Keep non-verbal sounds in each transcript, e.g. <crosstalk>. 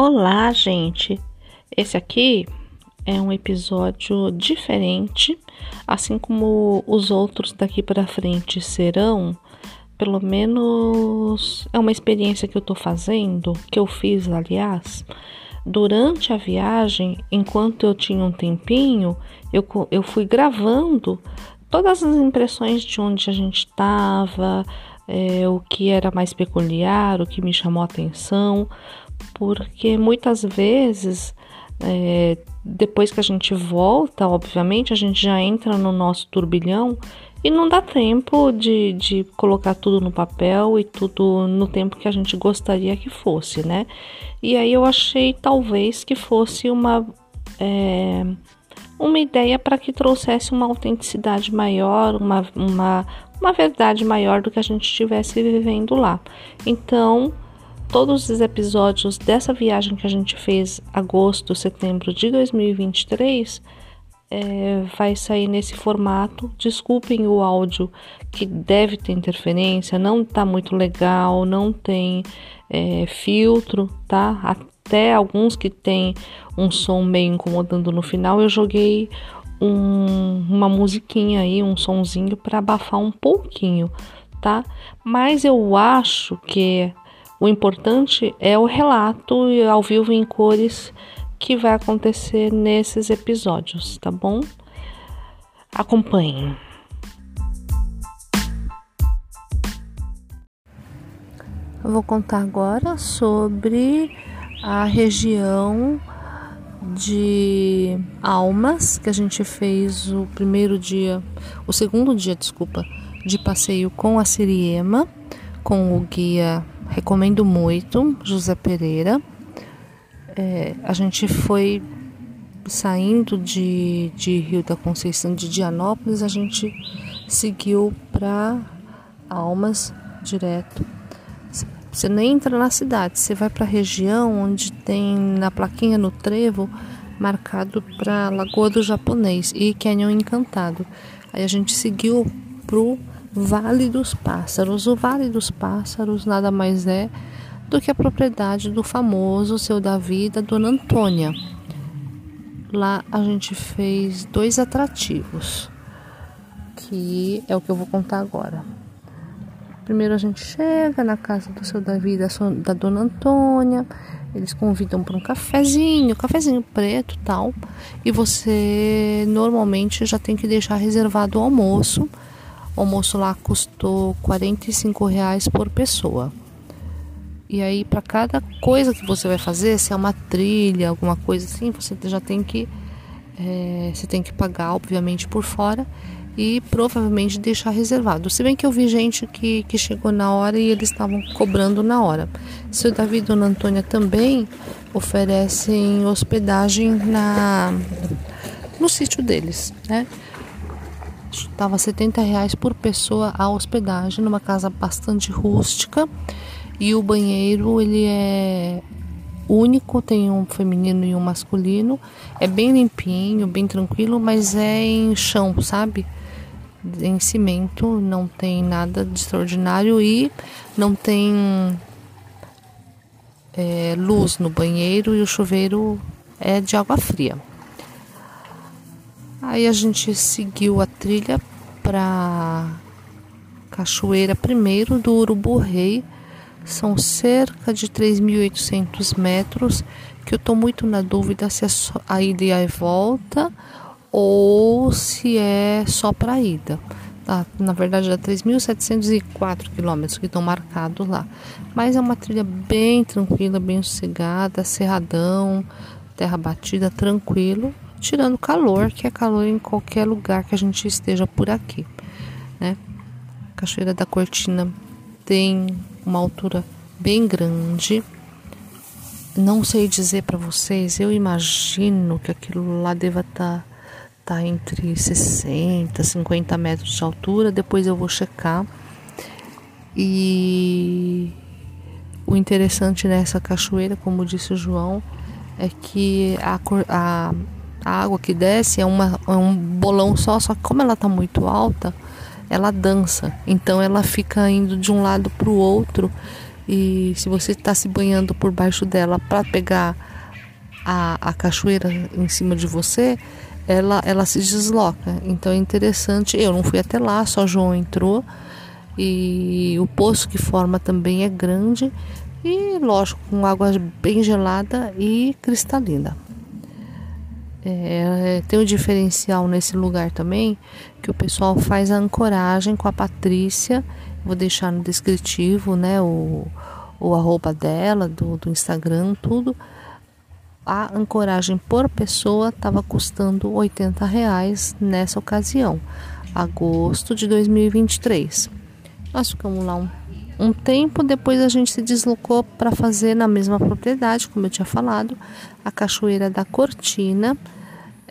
Olá, gente! Esse aqui é um episódio diferente, assim como os outros daqui para frente serão. Pelo menos é uma experiência que eu tô fazendo, que eu fiz, aliás. Durante a viagem, enquanto eu tinha um tempinho, eu, eu fui gravando todas as impressões de onde a gente estava, é, o que era mais peculiar, o que me chamou a atenção, porque muitas vezes, é, depois que a gente volta, obviamente, a gente já entra no nosso turbilhão e não dá tempo de, de colocar tudo no papel e tudo no tempo que a gente gostaria que fosse, né? E aí eu achei talvez que fosse uma. É, uma ideia para que trouxesse uma autenticidade maior, uma, uma, uma verdade maior do que a gente estivesse vivendo lá. Então, todos os episódios dessa viagem que a gente fez agosto, setembro de 2023 é, vai sair nesse formato. Desculpem o áudio que deve ter interferência, não tá muito legal, não tem é, filtro, tá? Até alguns que tem um som meio incomodando no final, eu joguei um, uma musiquinha aí, um sonzinho para abafar um pouquinho, tá? Mas eu acho que o importante é o relato ao vivo em cores que vai acontecer nesses episódios, tá bom? Acompanhem. Eu vou contar agora sobre a região de Almas, que a gente fez o primeiro dia, o segundo dia, desculpa, de passeio com a Siriema, com o guia Recomendo muito, José Pereira. É, a gente foi saindo de, de Rio da Conceição de Dianópolis, a gente seguiu para Almas direto você nem entra na cidade, você vai para a região onde tem na plaquinha no trevo marcado para Lagoa do Japonês e Canyon Encantado. Aí a gente seguiu pro Vale dos Pássaros. O Vale dos Pássaros nada mais é do que a propriedade do famoso seu Davi da Dona Antônia. Lá a gente fez dois atrativos, que é o que eu vou contar agora. Primeiro a gente chega na casa do seu Davi da, da dona Antônia, eles convidam para um cafezinho, cafezinho preto tal, e você normalmente já tem que deixar reservado o almoço. O almoço lá custou 45 reais por pessoa. E aí para cada coisa que você vai fazer, se é uma trilha, alguma coisa assim, você já tem que é, você tem que pagar, obviamente, por fora e provavelmente deixar reservado. Se bem que eu vi gente que, que chegou na hora e eles estavam cobrando na hora. Seu Davi e Dona Antônia também oferecem hospedagem na no sítio deles, né? Estava 70 reais por pessoa a hospedagem numa casa bastante rústica e o banheiro ele é único, tem um feminino e um masculino. É bem limpinho, bem tranquilo, mas é em chão, sabe? em cimento, não tem nada de extraordinário e não tem é, luz no banheiro e o chuveiro é de água fria. Aí a gente seguiu a trilha para Cachoeira primeiro do Urubu Rei. São cerca de 3.800 metros, que eu estou muito na dúvida se é a ida e a volta ou se é só para ida. Tá? Na verdade, é 3.704 quilômetros que estão marcados lá. Mas é uma trilha bem tranquila, bem sossegada, cerradão, terra batida, tranquilo, tirando calor, que é calor em qualquer lugar que a gente esteja por aqui, né? Cachoeira da Cortina tem uma altura bem grande. Não sei dizer para vocês, eu imagino que aquilo lá deva estar tá está entre 60 50 metros de altura. Depois eu vou checar. E o interessante nessa cachoeira, como disse o João, é que a, a, a água que desce é, uma, é um bolão só, só que como ela está muito alta, ela dança. Então ela fica indo de um lado para o outro e se você está se banhando por baixo dela para pegar a, a cachoeira em cima de você, ela, ela se desloca. Então é interessante. Eu não fui até lá, só João entrou e o poço que forma também é grande e, lógico, com água bem gelada e cristalina. É, tem um diferencial nesse lugar também que o pessoal faz a ancoragem com a Patrícia. Vou deixar no descritivo, né? O, o arroba dela, do, do Instagram, tudo. A ancoragem por pessoa estava custando 80 reais nessa ocasião, agosto de 2023. Nós ficamos lá um, um tempo, depois a gente se deslocou para fazer na mesma propriedade, como eu tinha falado, a Cachoeira da Cortina.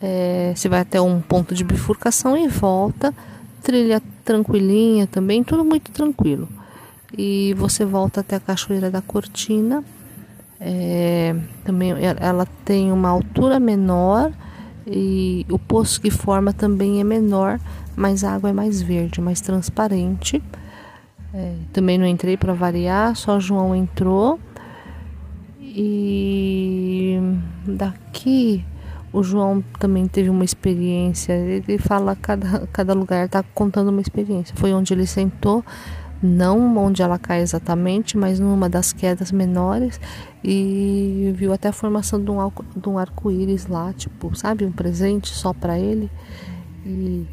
É, você vai até um ponto de bifurcação e volta, trilha tranquilinha também, tudo muito tranquilo. E você volta até a Cachoeira da Cortina. É, também ela tem uma altura menor e o poço que forma também é menor, mas a água é mais verde, mais transparente. É, também não entrei para variar, só João entrou. E daqui o João também teve uma experiência. Ele fala cada cada lugar está contando uma experiência. Foi onde ele sentou, não onde ela cai exatamente, mas numa das quedas menores e viu até a formação de um, de um arco-íris lá, tipo, sabe, um presente só para ele. E,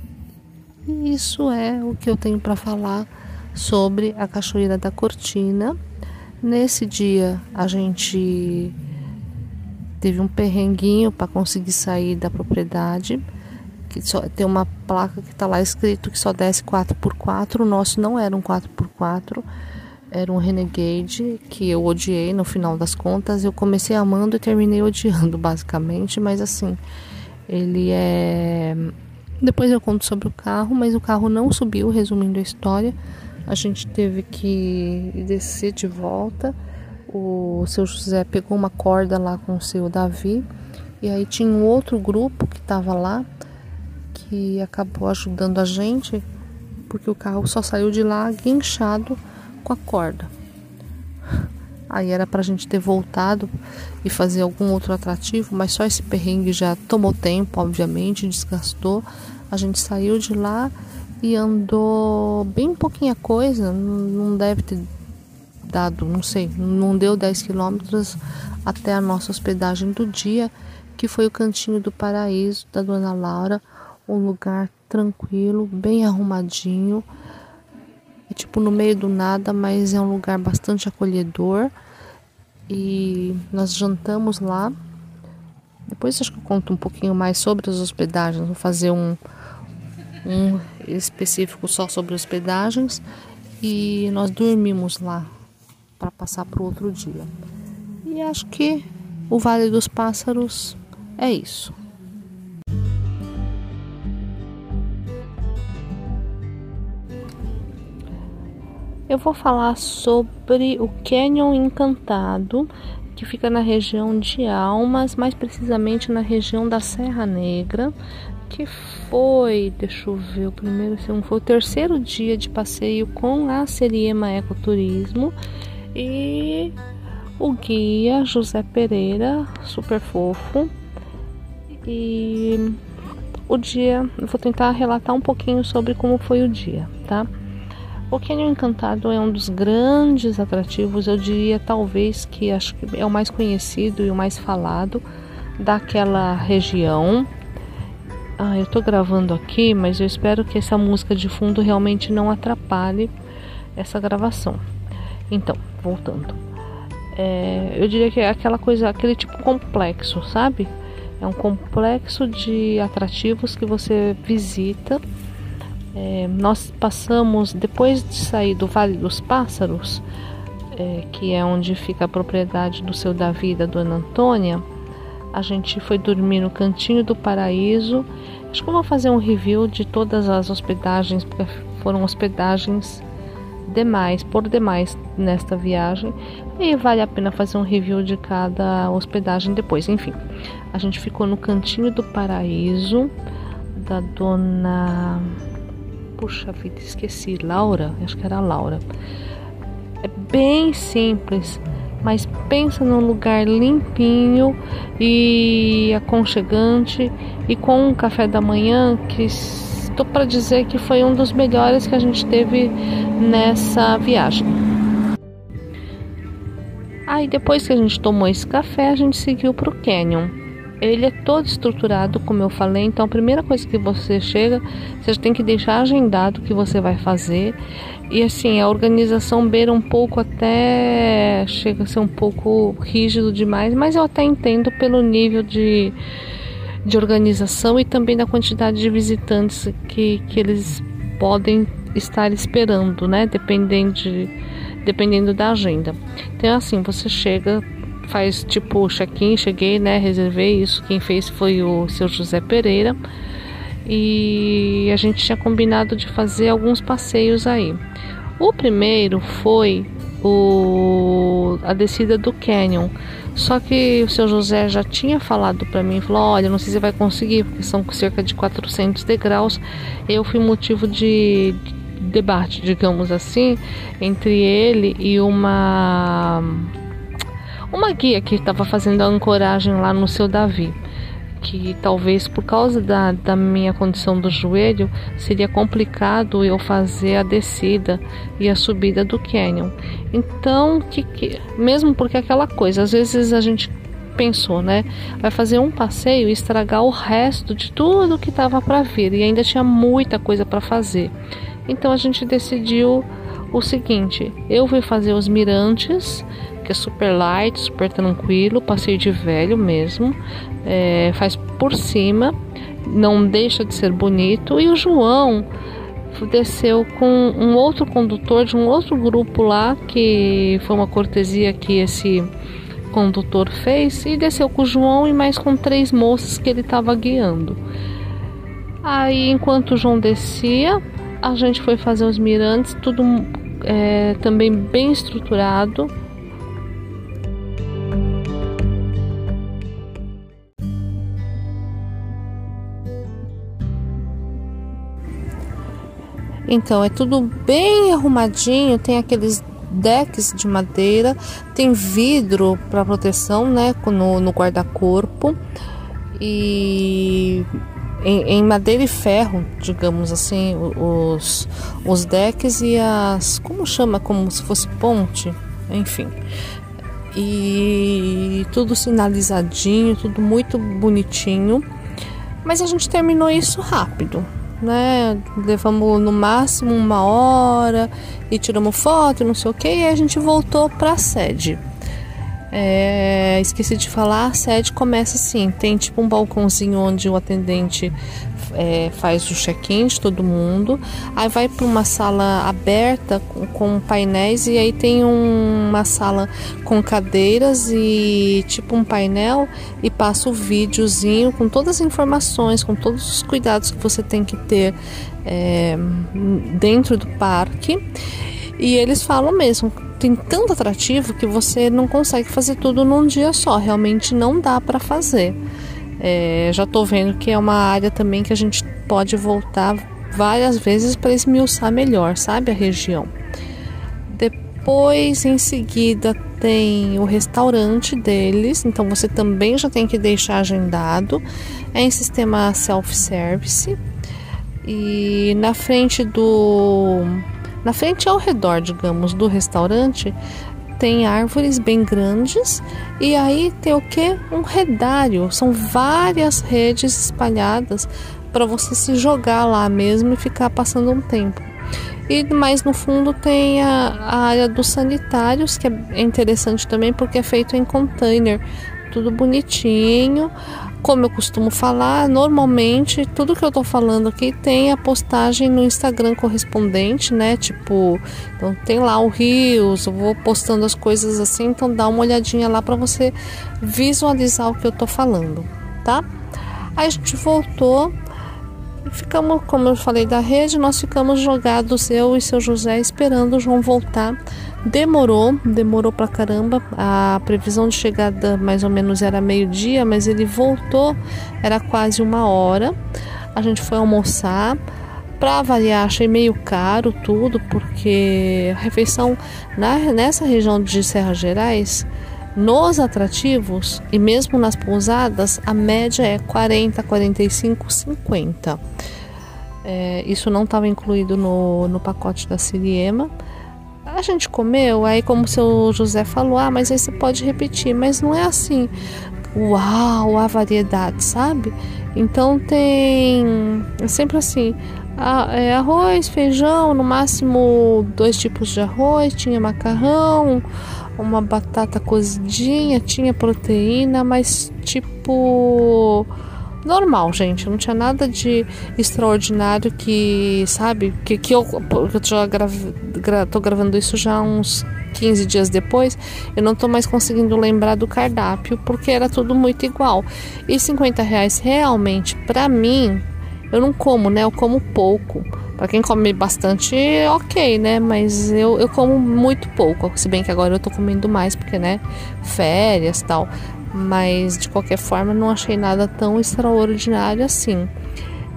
e isso é o que eu tenho para falar sobre a Cachoeira da Cortina. Nesse dia a gente teve um perrenguinho para conseguir sair da propriedade. Que só, tem uma placa que está lá escrito que só desce 4x4. O nosso não era um 4x4, era um Renegade que eu odiei no final das contas. Eu comecei amando e terminei odiando, basicamente. Mas assim, ele é. Depois eu conto sobre o carro, mas o carro não subiu, resumindo a história a gente teve que descer de volta. O seu José pegou uma corda lá com o seu Davi e aí tinha um outro grupo que estava lá que acabou ajudando a gente porque o carro só saiu de lá guinchado com a corda. Aí era para a gente ter voltado e fazer algum outro atrativo, mas só esse perrengue já tomou tempo, obviamente, desgastou. A gente saiu de lá e andou bem pouquinha coisa, não deve ter dado, não sei, não deu 10 quilômetros até a nossa hospedagem do dia, que foi o Cantinho do Paraíso da Dona Laura, um lugar tranquilo, bem arrumadinho, é tipo no meio do nada, mas é um lugar bastante acolhedor. E nós jantamos lá. Depois acho que eu conto um pouquinho mais sobre as hospedagens, vou fazer um um específico só sobre hospedagens e nós dormimos lá para passar para o outro dia. E acho que o Vale dos Pássaros é isso. Eu vou falar sobre o Canyon Encantado, que fica na região de Almas, mais precisamente na região da Serra Negra, que foi, deixa eu ver, o primeiro, segundo, foi o terceiro dia de passeio com a Seriema Ecoturismo e o guia José Pereira, super fofo. E o dia, eu vou tentar relatar um pouquinho sobre como foi o dia, tá? O Canyon Encantado é um dos grandes atrativos, eu diria talvez que acho que é o mais conhecido e o mais falado daquela região ah, eu tô gravando aqui, mas eu espero que essa música de fundo realmente não atrapalhe essa gravação. Então, voltando. É, eu diria que é aquela coisa, aquele tipo complexo, sabe? É um complexo de atrativos que você visita. É, nós passamos, depois de sair do Vale dos Pássaros, é, que é onde fica a propriedade do seu Davi da Dona Antônia, a gente foi dormir no Cantinho do Paraíso. Acho que eu vou fazer um review de todas as hospedagens, porque foram hospedagens demais, por demais nesta viagem. E vale a pena fazer um review de cada hospedagem depois. Enfim, a gente ficou no Cantinho do Paraíso da dona. Puxa vida, esqueci. Laura? Acho que era Laura. É bem simples, mas pensa num lugar limpinho e aconchegante e com um café da manhã que estou para dizer que foi um dos melhores que a gente teve nessa viagem. Aí depois que a gente tomou esse café, a gente seguiu para o Canyon ele é todo estruturado, como eu falei. Então, a primeira coisa que você chega, você tem que deixar agendado o que você vai fazer. E assim, a organização beira um pouco até. chega a ser um pouco rígido demais, mas eu até entendo pelo nível de, de organização e também da quantidade de visitantes que, que eles podem estar esperando, né? Dependendo, de, dependendo da agenda. Então, assim, você chega faz tipo check-in, cheguei, né? Reservei isso. Quem fez foi o seu José Pereira. E a gente tinha combinado de fazer alguns passeios aí. O primeiro foi o, a descida do Canyon. Só que o seu José já tinha falado para mim, falou: "Olha, não sei se vai conseguir, porque são cerca de 400 degraus". Eu fui motivo de debate, digamos assim, entre ele e uma uma guia que estava fazendo a ancoragem lá no seu Davi, que talvez por causa da, da minha condição do joelho seria complicado eu fazer a descida e a subida do canyon. Então, que, que, mesmo porque aquela coisa, às vezes a gente pensou, né? Vai fazer um passeio e estragar o resto de tudo que estava para vir e ainda tinha muita coisa para fazer. Então a gente decidiu o seguinte: eu fui fazer os mirantes que é super light, super tranquilo, passeio de velho mesmo, é, faz por cima, não deixa de ser bonito. E o João desceu com um outro condutor de um outro grupo lá, que foi uma cortesia que esse condutor fez, e desceu com o João e mais com três moças que ele estava guiando. Aí, enquanto o João descia, a gente foi fazer os mirantes, tudo é, também bem estruturado, Então é tudo bem arrumadinho, tem aqueles decks de madeira, tem vidro para proteção, né, no, no guarda-corpo e em, em, madeira e ferro, digamos assim, os, os decks e as. como chama? Como se fosse ponte, enfim. E tudo sinalizadinho, tudo muito bonitinho. Mas a gente terminou isso rápido né? Levamos no máximo uma hora e tiramos foto, não sei o que, e a gente voltou para a sede. É, esqueci de falar, a sede começa assim, tem tipo um balcãozinho onde o atendente é, faz o check-in de todo mundo, aí vai para uma sala aberta com, com, painéis e aí tem um, uma sala com cadeiras e tipo um painel e passa o videozinho com todas as informações, com todos os cuidados que você tem que ter é, dentro do parque. E eles falam mesmo, tem tanto atrativo que você não consegue fazer tudo num dia só, realmente não dá para fazer. É, já estou vendo que é uma área também que a gente pode voltar várias vezes para esmiuçar melhor, sabe, a região. Depois, em seguida, tem o restaurante deles, então você também já tem que deixar agendado. É em sistema self-service. E na frente do. Na frente ao redor, digamos, do restaurante, tem árvores bem grandes e aí tem o que? Um redário. São várias redes espalhadas para você se jogar lá mesmo e ficar passando um tempo. E mais no fundo tem a, a área dos sanitários, que é interessante também porque é feito em container, tudo bonitinho. Como eu costumo falar, normalmente tudo que eu tô falando aqui tem a postagem no Instagram correspondente, né? Tipo, então tem lá o Rios, eu vou postando as coisas assim, então dá uma olhadinha lá para você visualizar o que eu tô falando, tá? Aí a gente voltou ficamos, como eu falei da rede, nós ficamos jogados, eu e seu José, esperando o João voltar Demorou, demorou pra caramba. A previsão de chegada mais ou menos era meio-dia, mas ele voltou, era quase uma hora. A gente foi almoçar, Para avaliar, achei meio caro tudo, porque a refeição na, nessa região de Serra Gerais, nos atrativos e mesmo nas pousadas, a média é 40, 45, 50. É, isso não estava incluído no, no pacote da Siriema. A gente comeu, aí como o seu José falou, ah, mas aí você pode repetir, mas não é assim. Uau, a variedade, sabe? Então tem é sempre assim, é arroz, feijão, no máximo dois tipos de arroz, tinha macarrão, uma batata cozidinha, tinha proteína, mas tipo normal, gente. Não tinha nada de extraordinário que, sabe, que, que eu, eu já grave, gra, tô gravando isso já uns 15 dias depois, eu não tô mais conseguindo lembrar do cardápio porque era tudo muito igual. E 50 reais realmente, para mim, eu não como, né? Eu como pouco. Para quem come bastante, ok, né? Mas eu, eu como muito pouco. Se bem que agora eu tô comendo mais, porque, né? Férias tal mas de qualquer forma não achei nada tão extraordinário assim.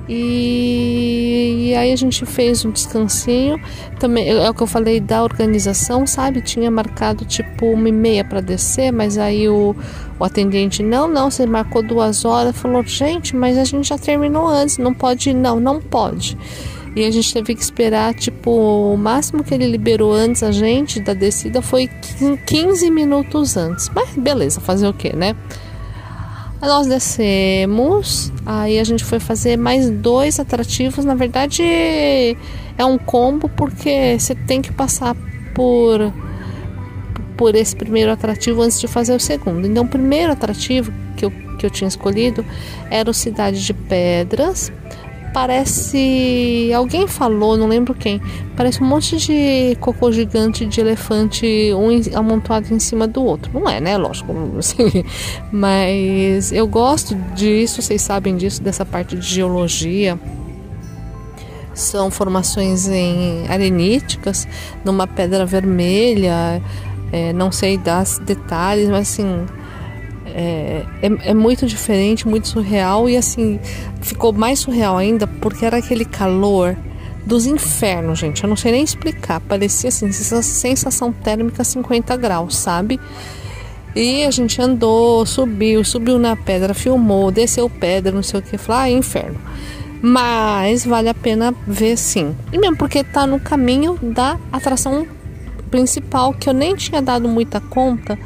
E, e, aí a gente fez um descansinho. Também é o que eu falei da organização, sabe? Tinha marcado tipo uma e meia para descer, mas aí o, o atendente não, não, você marcou duas horas. Falou, gente, mas a gente já terminou antes, não pode, não, não pode. E a gente teve que esperar, tipo, o máximo que ele liberou antes a gente da descida foi 15 minutos antes. Mas beleza, fazer o que, né? Nós descemos, aí a gente foi fazer mais dois atrativos. Na verdade, é um combo porque você tem que passar por por esse primeiro atrativo antes de fazer o segundo. Então, o primeiro atrativo que eu, que eu tinha escolhido era o Cidade de Pedras parece. Alguém falou, não lembro quem. Parece um monte de cocô gigante de elefante, um amontoado em cima do outro. Não é, né? Lógico. Assim, <laughs> mas eu gosto disso, vocês sabem disso, dessa parte de geologia. São formações em areníticas, numa pedra vermelha. É, não sei das detalhes, mas assim é, é, é, muito diferente, muito surreal e assim ficou mais surreal ainda porque era aquele calor dos infernos, gente. Eu não sei nem explicar. Parecia assim, sensação térmica 50 graus, sabe? E a gente andou, subiu, subiu na pedra, filmou, desceu pedra, não sei o que, falou, ah, inferno. Mas vale a pena ver sim. E mesmo porque tá no caminho da atração principal, que eu nem tinha dado muita conta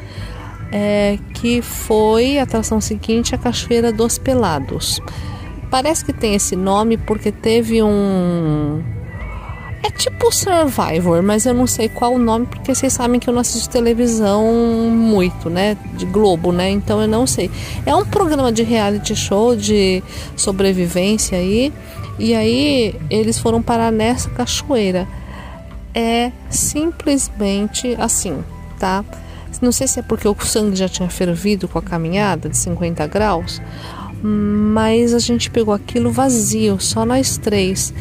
é, que foi a atração seguinte, a Cachoeira dos Pelados. Parece que tem esse nome porque teve um. É tipo Survivor, mas eu não sei qual o nome, porque vocês sabem que eu não assisto televisão muito, né? De Globo, né? Então eu não sei. É um programa de reality show de sobrevivência aí. E aí eles foram parar nessa cachoeira. É simplesmente assim, tá? Não sei se é porque o sangue já tinha fervido com a caminhada de 50 graus, mas a gente pegou aquilo vazio, só nós três.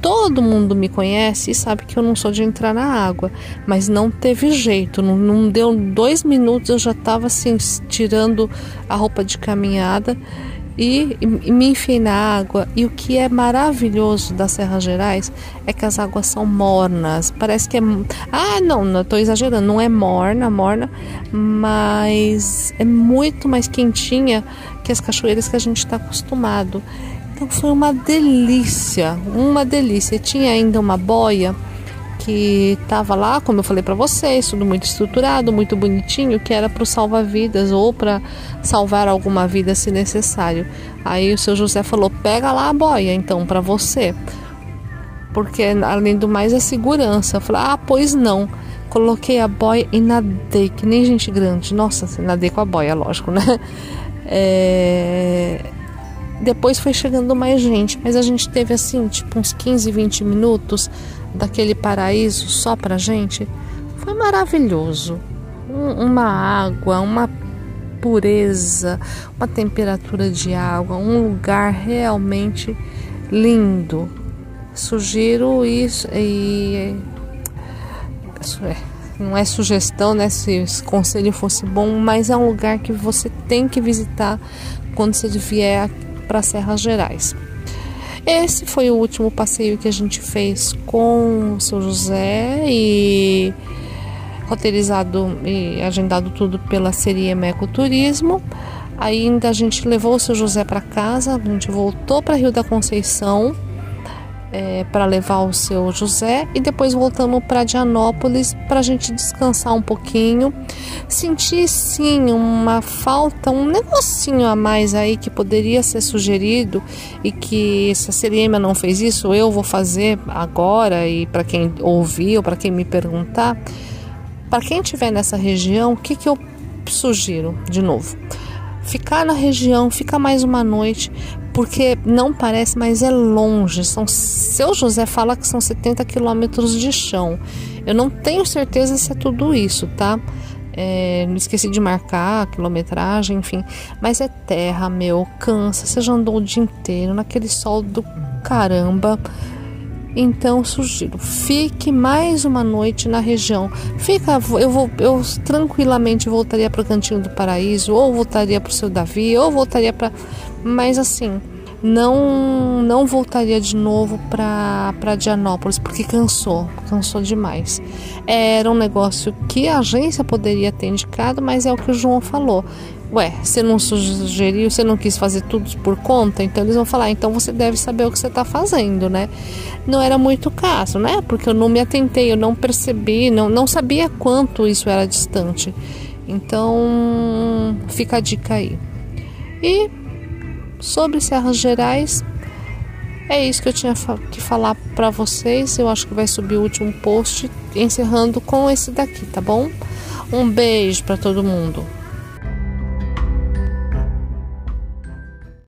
Todo mundo me conhece e sabe que eu não sou de entrar na água, mas não teve jeito. Não, não deu dois minutos, eu já estava assim, tirando a roupa de caminhada e, e me enfiei na água. E o que é maravilhoso das Serras Gerais é que as águas são mornas. Parece que é. Ah, não, não estou exagerando, não é morna, morna, mas é muito mais quentinha que as cachoeiras que a gente está acostumado. Então foi uma delícia, uma delícia. E tinha ainda uma boia que estava lá, como eu falei para vocês, tudo muito estruturado, muito bonitinho, que era para o salva-vidas ou para salvar alguma vida se necessário. Aí o seu José falou: pega lá a boia, então, para você. Porque além do mais é segurança. Eu falei: ah, pois não. Coloquei a boia e nadei, que nem gente grande. Nossa, nadei com a boia, lógico, né? É... Depois foi chegando mais gente, mas a gente teve assim, tipo, uns 15, 20 minutos daquele paraíso só pra gente, foi maravilhoso. Um, uma água, uma pureza, uma temperatura de água, um lugar realmente lindo. Sugiro isso e é, não é sugestão, né? Se esse conselho fosse bom, mas é um lugar que você tem que visitar quando você vier para Serras Gerais. Esse foi o último passeio que a gente fez com o seu José e roteirizado e agendado tudo pela Seriem Ecoturismo. Ainda a gente levou o seu José para casa, a gente voltou para Rio da Conceição é, para levar o seu José e depois voltamos para Dianópolis para a gente descansar um pouquinho. Senti sim uma falta, um negocinho a mais aí que poderia ser sugerido e que se a Seriema não fez isso, eu vou fazer agora e para quem ouvir ou para quem me perguntar, para quem estiver nessa região, o que, que eu sugiro de novo? ficar na região, ficar mais uma noite, porque não parece, mas é longe. São, seu José fala que são 70 quilômetros de chão. Eu não tenho certeza se é tudo isso, tá? É, esqueci de marcar a quilometragem, enfim. Mas é terra, meu, cansa. Você já andou o dia inteiro naquele sol do caramba. Então sugiro, fique mais uma noite na região. Fica, eu vou, eu tranquilamente voltaria para o Cantinho do Paraíso, ou voltaria para o seu Davi, ou voltaria para, mas assim, não não voltaria de novo para Dianópolis porque cansou, cansou demais. Era um negócio que a agência poderia ter indicado, mas é o que o João falou. Ué, você não sugeriu, você não quis fazer tudo por conta, então eles vão falar, então você deve saber o que você está fazendo, né? Não era muito caso, né? Porque eu não me atentei, eu não percebi, não, não sabia quanto isso era distante. Então, fica a dica aí. E sobre Serras Gerais, é isso que eu tinha que falar para vocês. Eu acho que vai subir o último post, encerrando com esse daqui, tá bom? Um beijo para todo mundo.